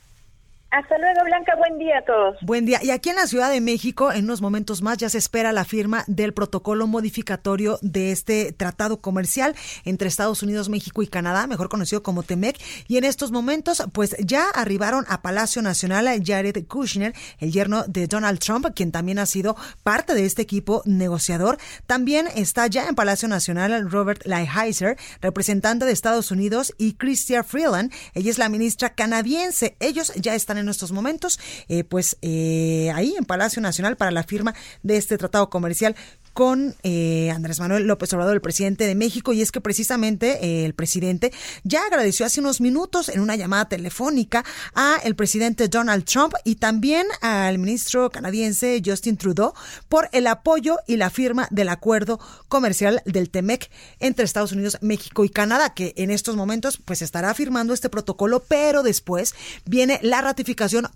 Hasta luego, Blanca. Buen día a todos. Buen día. Y aquí en la Ciudad de México, en unos momentos más, ya se espera la firma del protocolo modificatorio de este tratado comercial entre Estados Unidos, México y Canadá, mejor conocido como TEMEC. Y en estos momentos, pues ya arribaron a Palacio Nacional Jared Kushner, el yerno de Donald Trump, quien también ha sido parte de este equipo negociador. También está ya en Palacio Nacional Robert Lighthizer, representante de Estados Unidos, y Chrystia Freeland. Ella es la ministra canadiense. Ellos ya están en en estos momentos, eh, pues eh, ahí en Palacio Nacional para la firma de este tratado comercial con eh, Andrés Manuel López Obrador, el presidente de México, y es que precisamente eh, el presidente ya agradeció hace unos minutos en una llamada telefónica a el presidente Donald Trump y también al ministro canadiense Justin Trudeau por el apoyo y la firma del acuerdo comercial del TEMEC entre Estados Unidos, México y Canadá, que en estos momentos pues estará firmando este protocolo, pero después viene la ratificación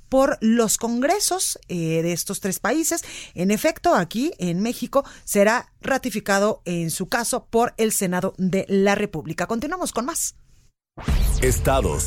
por los congresos eh, de estos tres países. En efecto, aquí en México será ratificado en su caso por el Senado de la República. Continuamos con más. Estados.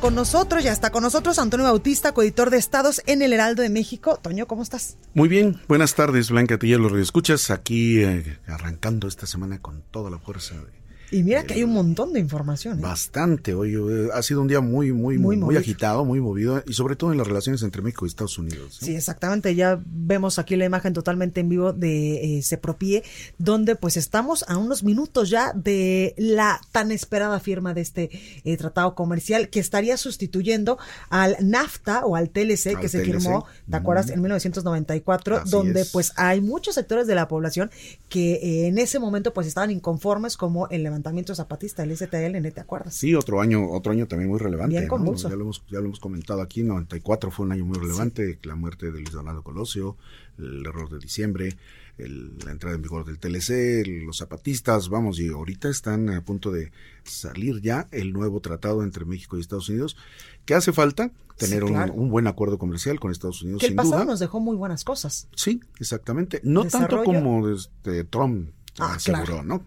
Con nosotros, ya está con nosotros Antonio Bautista, coeditor de Estados en el Heraldo de México. Toño, ¿cómo estás? Muy bien, buenas tardes, Blanca Tilla, los escuchas aquí eh, arrancando esta semana con toda la fuerza de y mira que hay un montón de información. ¿eh? Bastante. Hoy eh, ha sido un día muy, muy, muy, muy, agitado, muy movido y sobre todo en las relaciones entre México y Estados Unidos. Sí, exactamente. Ya vemos aquí la imagen totalmente en vivo de eh, Sepropie, donde pues estamos a unos minutos ya de la tan esperada firma de este eh, tratado comercial que estaría sustituyendo al NAFTA o al TLC que se firmó, ¿te acuerdas? En 1994, donde pues hay muchos sectores de la población que en ese momento pues estaban inconformes como el levantamiento zapatista, el STL, ¿te acuerdas? Sí, otro año, otro año también muy relevante. Bien ya, lo hemos, ya lo hemos comentado aquí, 94 fue un año muy relevante, la muerte de Luis Donaldo Colosio, el error de diciembre, la entrada en vigor del TLC, los zapatistas, vamos, y ahorita están a punto de salir ya el nuevo tratado entre México y Estados Unidos, que hace falta tener un, buen acuerdo comercial con Estados Unidos. Que el pasado nos dejó muy buenas cosas. Sí, exactamente. No tanto como desde Trump ah, aseguró, ¿no?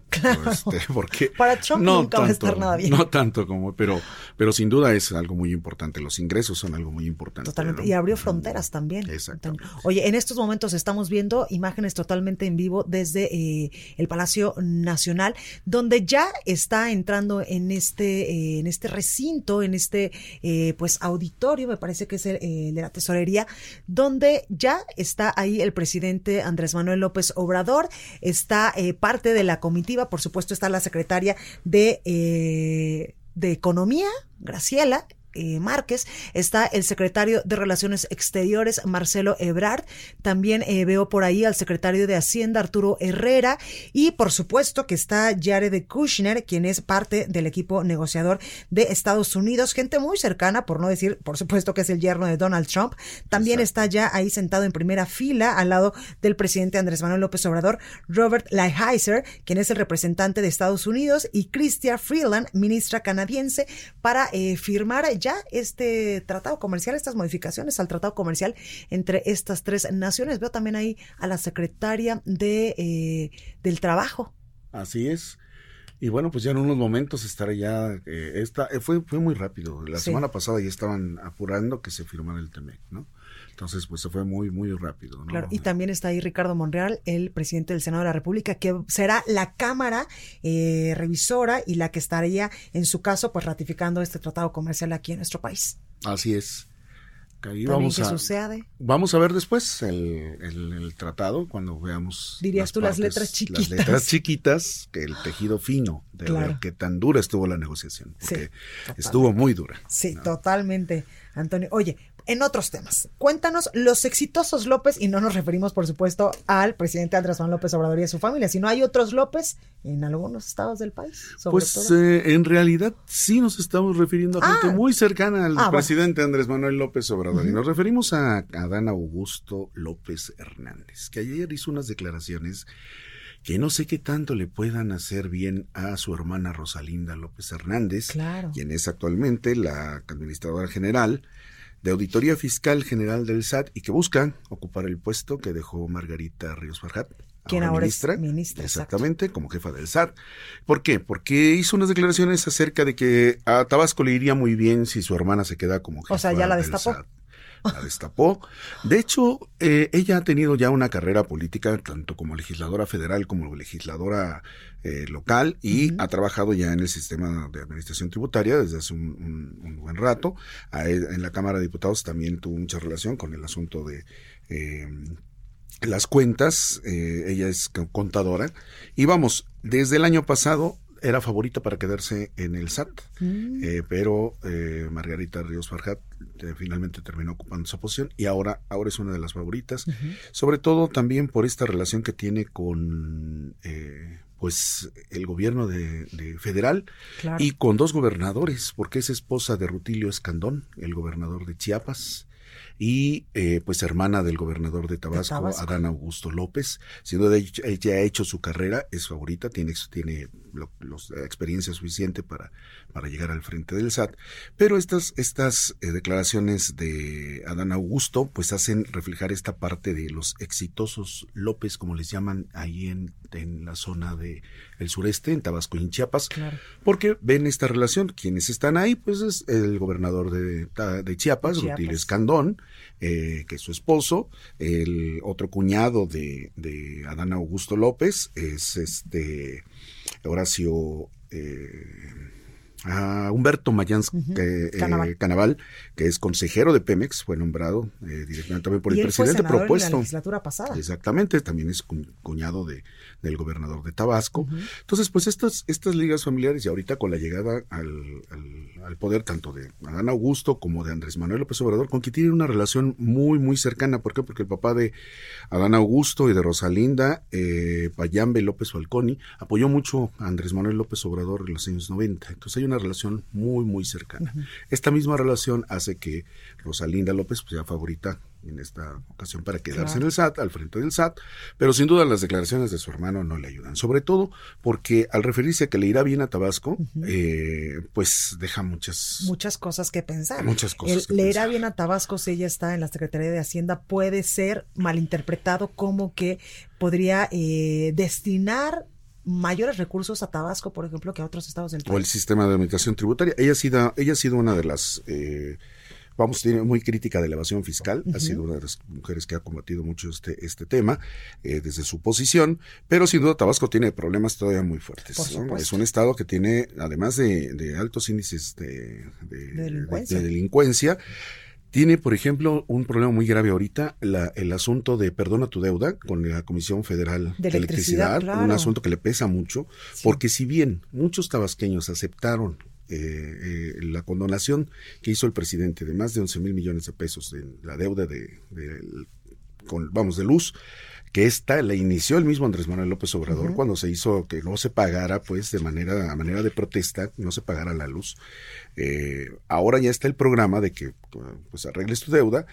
Este, porque Para Trump no nunca va a estar nada bien. No tanto como, pero, pero sin duda es algo muy importante. Los ingresos son algo muy importante. Totalmente. Y abrió fronteras también. Exacto. Oye, en estos momentos estamos viendo imágenes totalmente en vivo desde eh, el Palacio Nacional, donde ya está entrando en este, eh, en este recinto, en este eh, pues auditorio, me parece que es el de la tesorería, donde ya está ahí el presidente Andrés Manuel López Obrador, está parte de la comitiva, por supuesto está la secretaria de, eh, de Economía, Graciela, eh, Márquez, está el secretario de Relaciones Exteriores, Marcelo Ebrard, también eh, veo por ahí al secretario de Hacienda, Arturo Herrera, y por supuesto que está Jared Kushner, quien es parte del equipo negociador de Estados Unidos, gente muy cercana, por no decir, por supuesto que es el yerno de Donald Trump, también está ya ahí sentado en primera fila al lado del presidente Andrés Manuel López Obrador, Robert Lighthizer, quien es el representante de Estados Unidos, y Chrystia Freeland, ministra canadiense, para eh, firmar ya este tratado comercial, estas modificaciones al tratado comercial entre estas tres naciones. Veo también ahí a la secretaria de, eh, del Trabajo. Así es. Y bueno, pues ya en unos momentos estará ya, eh, esta, eh, fue, fue muy rápido. La semana pasada ya estaban apurando que se firmara el TEMEC, ¿no? Entonces, pues se fue muy, muy rápido. ¿no? Claro, y también está ahí Ricardo Monreal, el presidente del Senado de la República, que será la Cámara eh, revisora y la que estaría, en su caso, pues ratificando este tratado comercial aquí en nuestro país. Así es. Ahí vamos a, sucede? Vamos a ver después el, tratado cuando veamos. Dirías tú las letras chiquitas. Las letras chiquitas, que el tejido fino, de ver qué tan dura estuvo la negociación. Porque estuvo muy dura. Sí, totalmente, Antonio. Oye, en otros temas, cuéntanos los exitosos López, y no nos referimos, por supuesto, al presidente Andrés Manuel López Obrador y a su familia, sino hay otros López en algunos estados del país. pues eh, en realidad sí nos estamos refiriendo a gente ah. muy cercana al ah, presidente Andrés Manuel López Obrador, y nos referimos a Adán Augusto López Hernández, que ayer hizo unas declaraciones que no sé qué tanto le puedan hacer bien a su hermana Rosalinda López Hernández, quien es actualmente la administradora general de Auditoría Fiscal General del SAT y que busca ocupar el puesto que dejó Margarita Ríos Farjat. Quien ahora, ministra, es ministra. Exactamente, como jefa del SAT. ¿Por qué? Porque hizo unas declaraciones acerca de que a Tabasco le iría muy bien si su hermana se queda como jefa o sea, ya la destapó la destapó. De hecho, eh, ella ha tenido ya una carrera política, tanto como legisladora federal como legisladora eh, local, y ha trabajado ya en el sistema de administración tributaria desde hace un, buen rato. en la Cámara de Diputados también tuvo mucha relación con el asunto de... Eh, las cuentas, ella es contadora, y vamos, desde el año pasado era favorita para quedarse en el SAT, mm. eh, pero eh, Margarita Ríos Farjat eh, finalmente terminó ocupando esa posición y ahora, ahora es una de las favoritas, sobre todo también por esta relación que tiene con pues el gobierno de, federal y con dos gobernadores, porque es esposa de Rutilio Escandón, el gobernador de Chiapas, y eh, pues hermana del gobernador de Tabasco, Adán Augusto López. Siendo ella ha hecho su carrera, es favorita, tiene, tiene la experiencia suficiente para, para llegar al frente del SAT. Pero estas, estas eh, declaraciones de Adán Augusto pues hacen reflejar esta parte de los exitosos López, como les llaman ahí en, en la zona de el sureste, en Tabasco y en Chiapas, porque ven esta relación. Quienes están ahí, pues es el gobernador de, de Chiapas, Rutilio Escandón, eh, que es su esposo, el otro cuñado de, de Adán Augusto López es este Horacio eh, a Humberto Mayans eh, Canaval. que es consejero de Pemex, fue nombrado eh, directamente también por el presidente propuesto. En la legislatura pasada. Exactamente, también es cuñado de, del gobernador de Tabasco. Entonces, pues estas, estas ligas familiares y ahorita con la llegada al, al, poder tanto de Adán Augusto como de Andrés Manuel López Obrador, con quien tienen una relación muy, muy cercana. ¿Por qué? Porque el papá de Adán Augusto y de Rosalinda, eh, Payambe López Falconi, apoyó mucho a Andrés Manuel López Obrador en los años 90. Entonces hay una relación muy, muy cercana. Esta misma relación hace que Rosalinda López pues, sea favorita en esta ocasión para quedarse en el SAT, al frente del SAT, pero sin duda las declaraciones de su hermano no le ayudan, sobre todo porque al referirse a que le irá bien a Tabasco, eh, pues deja muchas... Muchas cosas que pensar. Muchas cosas. le irá bien a Tabasco si ella está en la Secretaría de Hacienda, puede ser malinterpretado como que podría eh, destinar mayores recursos a Tabasco, por ejemplo, que a otros estados del país. O el sistema de administración tributaria. Ella ha sido, ella ha sido una de las, eh, vamos, tiene muy crítica de elevación fiscal, ha sido una de las mujeres que ha combatido mucho este, este tema eh, desde su posición, pero sin duda Tabasco tiene problemas todavía muy fuertes. Es un estado que tiene, además de, altos índices de, de delincuencia tiene, por ejemplo, un problema muy grave ahorita, la, el asunto de perdona tu deuda con la Comisión Federal de, Electricidad, un asunto que le pesa mucho, porque si bien muchos tabasqueños aceptaron eh, eh, la condonación que hizo el presidente de más de 11 mil millones de pesos en la deuda de, de con, vamos, de luz, que esta la inició el mismo Andrés Manuel López Obrador cuando se hizo que no se pagara, pues, de manera, a manera de protesta, no se pagara la luz. Eh, ahora ya está el programa de que, pues, arregles tu deuda,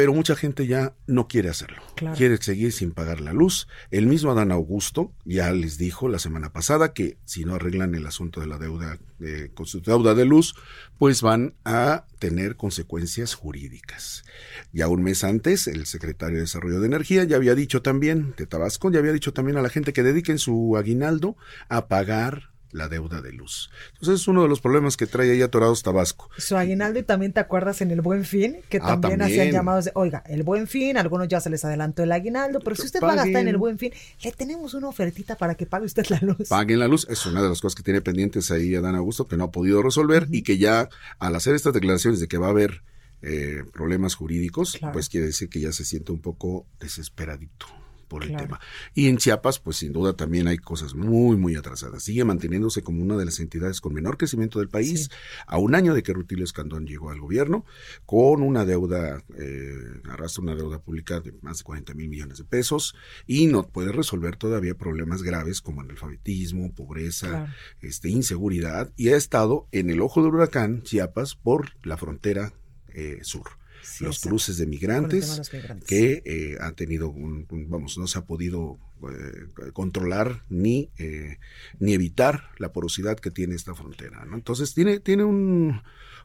pero mucha gente ya no quiere hacerlo. Quiere seguir sin pagar la luz. El mismo Adán Augusto ya les dijo la semana pasada que si no arreglan el asunto de la deuda eh, con su deuda de luz, pues van a tener consecuencias jurídicas. Ya un mes antes, el secretario de Desarrollo de Energía ya había dicho también, de Tabasco, ya había dicho también a la gente que dediquen su aguinaldo a pagar la deuda de luz. Entonces es uno de los problemas que trae ahí atorados Tabasco. Su aguinaldo y también te acuerdas en el Buen Fin, que ah, también, hacían llamados de, oiga, el Buen Fin, algunos ya se les adelantó el aguinaldo, pero si usted paga hasta en el Buen Fin, le tenemos una ofertita para que pague usted la luz. Paguen la luz, es una de las cosas que tiene pendientes ahí Adán Augusto, que no ha podido resolver y que ya al hacer estas declaraciones de que va a haber eh, problemas jurídicos, pues quiere decir que ya se siente un poco desesperadito por el tema. Y en Chiapas, pues sin duda también hay cosas muy, muy atrasadas. Sigue manteniéndose como una de las entidades con menor crecimiento del país, a un año de que Rutilio Escandón llegó al gobierno, con una deuda, eh, arrastra una deuda pública de más de 40 mil millones de pesos y no puede resolver todavía problemas graves como analfabetismo, pobreza, este, inseguridad, y ha estado en el ojo del huracán Chiapas por la frontera eh, sur los cruces de migrantes, que eh, han tenido, un, vamos, no se ha podido eh, controlar ni, eh, ni evitar la porosidad que tiene esta frontera. ¿no? Entonces tiene, tiene un,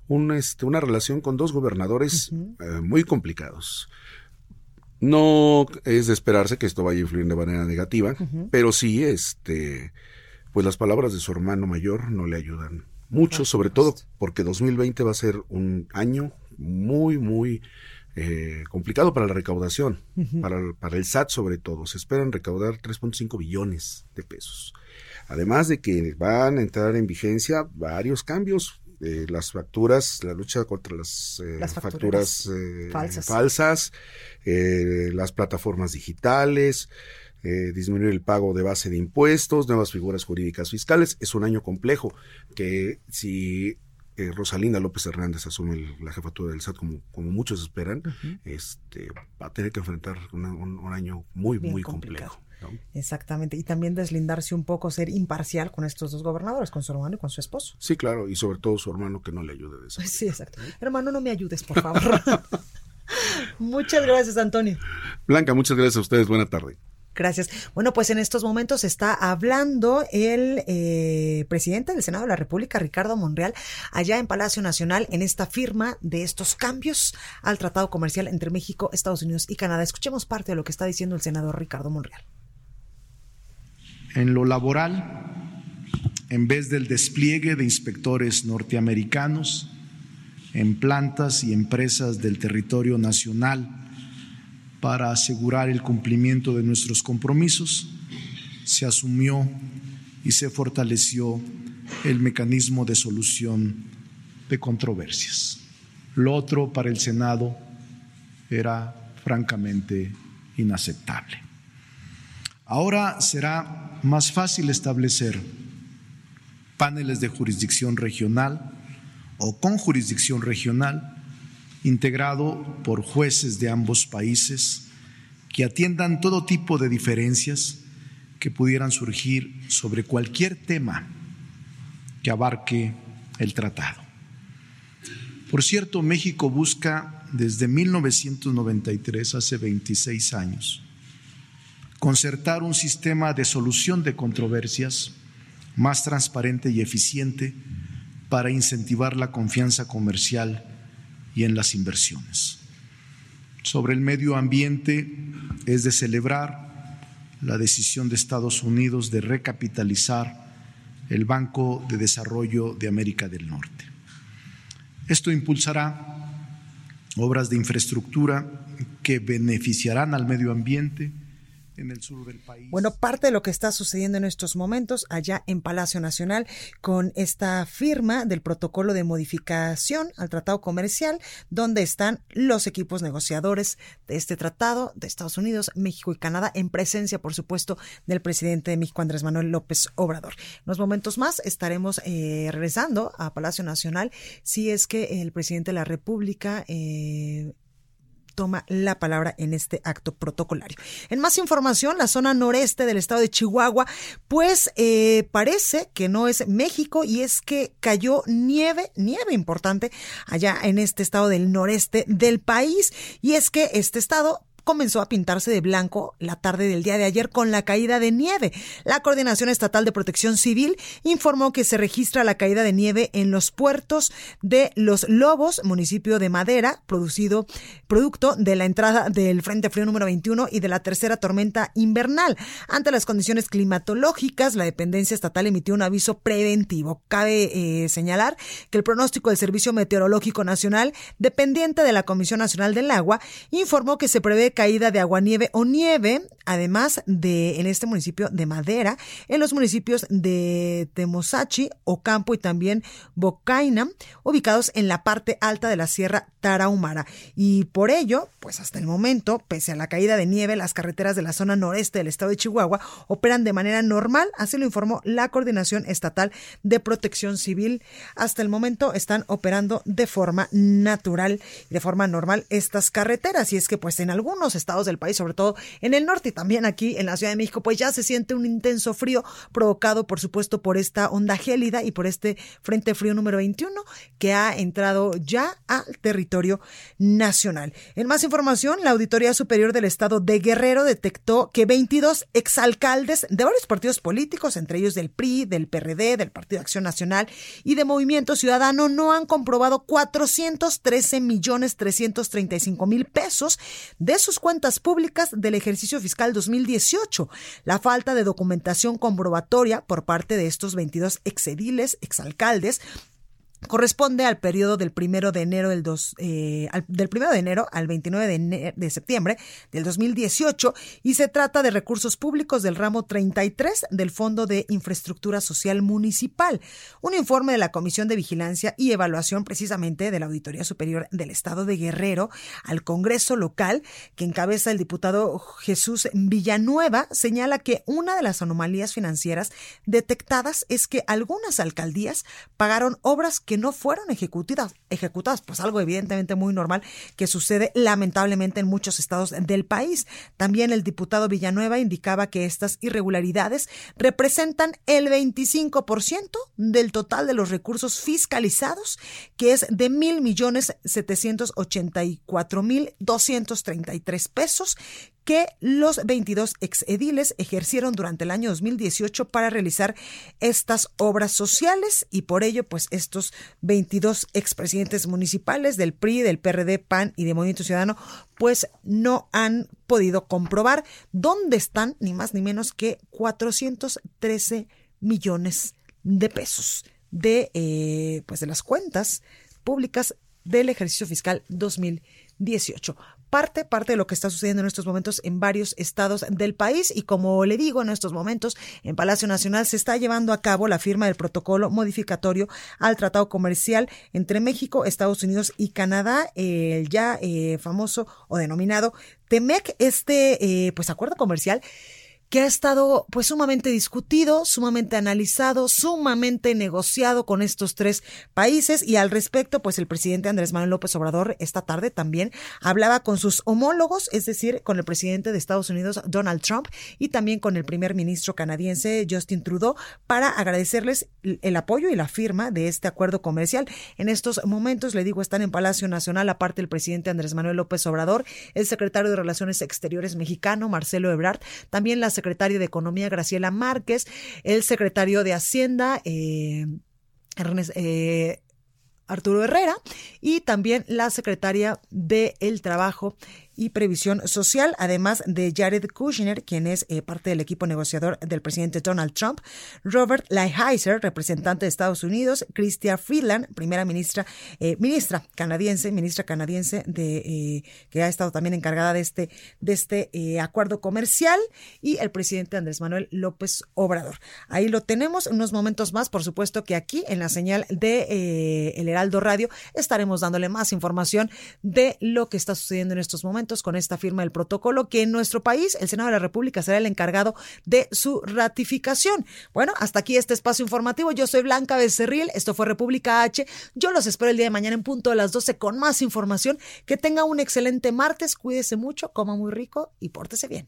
un, este, una relación con dos gobernadores muy complicados. No es de esperarse que esto vaya a influir de manera negativa, pero sí, este, pues las palabras de su hermano mayor no le ayudan mucho, sobre todo porque 2020 va a ser un año muy, muy eh, complicado para la recaudación, para, para, el SAT sobre todo. Se esperan recaudar 3.5 billones de pesos. Además de que van a entrar en vigencia varios cambios. Eh, las facturas, la lucha contra las, eh, facturas, falsas, falsas las plataformas digitales, disminuir el pago de base de impuestos, nuevas figuras jurídicas fiscales. Es un año complejo que si eh, Rosalinda López Hernández asume la jefatura del SAT como, como muchos esperan, este, va a tener que enfrentar un, año muy, muy complejo. Exactamente, y también deslindarse un poco, ser imparcial con estos dos gobernadores, con su hermano y con su esposo. Sí, claro, y sobre todo su hermano que no le ayude de eso. Sí, exacto. Hermano, no me ayudes, por favor. muchas gracias, Antonio. Blanca, muchas gracias a ustedes. Buena tarde. Gracias. Bueno, pues en estos momentos está hablando el eh, presidente del Senado de la República, Ricardo Monreal, allá en Palacio Nacional, en esta firma de estos cambios al tratado comercial entre México, Estados Unidos y Canadá. Escuchemos parte de lo que está diciendo el senador Ricardo Monreal. En lo laboral, en vez del despliegue de inspectores norteamericanos en plantas y empresas del territorio nacional, para asegurar el cumplimiento de nuestros compromisos, se asumió y se fortaleció el mecanismo de solución de controversias. Lo otro para el Senado era francamente inaceptable. Ahora será más fácil establecer paneles de jurisdicción regional o con jurisdicción regional integrado por jueces de ambos países que atiendan todo tipo de diferencias que pudieran surgir sobre cualquier tema que abarque el tratado. Por cierto, México busca desde 1993, hace 26 años, concertar un sistema de solución de controversias más transparente y eficiente para incentivar la confianza comercial y en las inversiones. Sobre el medio ambiente es de celebrar la decisión de Estados Unidos de recapitalizar el Banco de Desarrollo de América del Norte. Esto impulsará obras de infraestructura que beneficiarán al medio ambiente, en el sur del país. Bueno, parte de lo que está sucediendo en estos momentos allá en Palacio Nacional con esta firma del protocolo de modificación al tratado comercial, donde están los equipos negociadores de este tratado de Estados Unidos, México y Canadá, en presencia, por supuesto, del presidente de México, Andrés Manuel López Obrador. En unos momentos más estaremos eh, regresando a Palacio Nacional si es que el presidente de la República eh, toma la palabra en este acto protocolario. En más información, la zona noreste del estado de Chihuahua, pues eh, parece que no es México y es que cayó nieve, nieve importante allá en este estado del noreste del país. Y es que este estado comenzó a pintarse de blanco la tarde del día de ayer con la caída de nieve. La Coordinación Estatal de Protección Civil informó que se registra la caída de nieve en los puertos de Los Lobos, municipio de Madera, producido producto de la entrada del Frente Frío número 21 y de la tercera tormenta invernal. Ante las condiciones climatológicas, la dependencia estatal emitió un aviso preventivo. Cabe eh, señalar que el pronóstico del Servicio Meteorológico Nacional, dependiente de la Comisión Nacional del Agua, informó que se prevé caída de aguanieve o nieve, además de en este municipio de Madera, en los municipios de Temosachi, Ocampo y también Bocaina, ubicados en la parte alta de la Sierra Tarahumara. Y por ello, pues hasta el momento, pese a la caída de nieve, las carreteras de la zona noreste del estado de Chihuahua operan de manera normal, así lo informó la Coordinación Estatal de Protección Civil. Hasta el momento están operando de forma natural y de forma normal estas carreteras. Y es que pues en algunos estados del país, sobre todo en el norte y también aquí en la Ciudad de México, pues ya se siente un intenso frío provocado por supuesto por esta onda gélida y por este frente frío número 21 que ha entrado ya al territorio nacional. En más información, la Auditoría Superior del Estado de Guerrero detectó que 22 exalcaldes de varios partidos políticos, entre ellos del PRI, del PRD, del Partido Acción Nacional y de Movimiento Ciudadano, no han comprobado 413 millones 335 mil pesos de sus cuentas públicas del ejercicio fiscal 2018. La falta de documentación comprobatoria por parte de estos 22 exediles, exalcaldes, corresponde al periodo del primero de enero del, dos, eh, del primero de enero al 29 de, de, septiembre del 2018 y se trata de recursos públicos del ramo 33 del Fondo de Infraestructura Social Municipal. Un informe de la Comisión de Vigilancia y Evaluación precisamente de la Auditoría Superior del Estado de Guerrero al Congreso local que encabeza el diputado Jesús Villanueva señala que una de las anomalías financieras detectadas es que algunas alcaldías pagaron obras que no fueron ejecutadas, ejecutadas, pues algo evidentemente muy normal que sucede lamentablemente en muchos estados del país. También el diputado Villanueva indicaba que estas irregularidades representan el 25% del total de los recursos fiscalizados, que es de mil millones setecientos ochenta y cuatro mil doscientos treinta y tres pesos, que los 22 exediles ejercieron durante el año 2018 para realizar estas obras sociales y por ello pues estos 22 expresidentes municipales del PRI, del PRD, PAN y de Movimiento Ciudadano pues no han podido comprobar dónde están ni más ni menos que 413 millones de pesos de eh, pues de las cuentas públicas del ejercicio fiscal 2018 parte, parte de lo que está sucediendo en estos momentos en varios estados del país. Y como le digo, en estos momentos en Palacio Nacional se está llevando a cabo la firma del protocolo modificatorio al tratado comercial entre México, Estados Unidos y Canadá, el ya eh, famoso o denominado TEMEC, este eh, pues acuerdo comercial que ha estado pues sumamente discutido, sumamente analizado, sumamente negociado con estos tres países y al respecto pues el presidente Andrés Manuel López Obrador esta tarde también hablaba con sus homólogos, es decir, con el presidente de Estados Unidos Donald Trump y también con el primer ministro canadiense Justin Trudeau para agradecerles el apoyo y la firma de este acuerdo comercial. En estos momentos, le digo, están en Palacio Nacional aparte el presidente Andrés Manuel López Obrador, el secretario de Relaciones Exteriores mexicano Marcelo Ebrard, también las secretaria de Economía Graciela Márquez, el secretario de Hacienda eh, eh, Arturo Herrera y también la secretaria de El Trabajo y Previsión Social, además de Jared Kushner, quien es eh, parte del equipo negociador del presidente Donald Trump, Robert Lighthizer, representante de Estados Unidos, Chrystia Freeland, primera ministra, eh, ministra canadiense, ministra canadiense de eh, que ha estado también encargada de este de este acuerdo comercial y el presidente Andrés Manuel López Obrador. Ahí lo tenemos, unos momentos más, por supuesto que aquí en la señal de El Heraldo Radio estaremos dándole más información de lo que está sucediendo en estos con esta firma del protocolo que en nuestro país el Senado de la República será el encargado de su ratificación. Bueno, hasta aquí este espacio informativo. Yo soy Blanca Becerril, esto fue República H. Yo los espero el día de mañana en punto de las 12 con más información. Que tenga un excelente martes, cuídese mucho, coma muy rico y pórtese bien.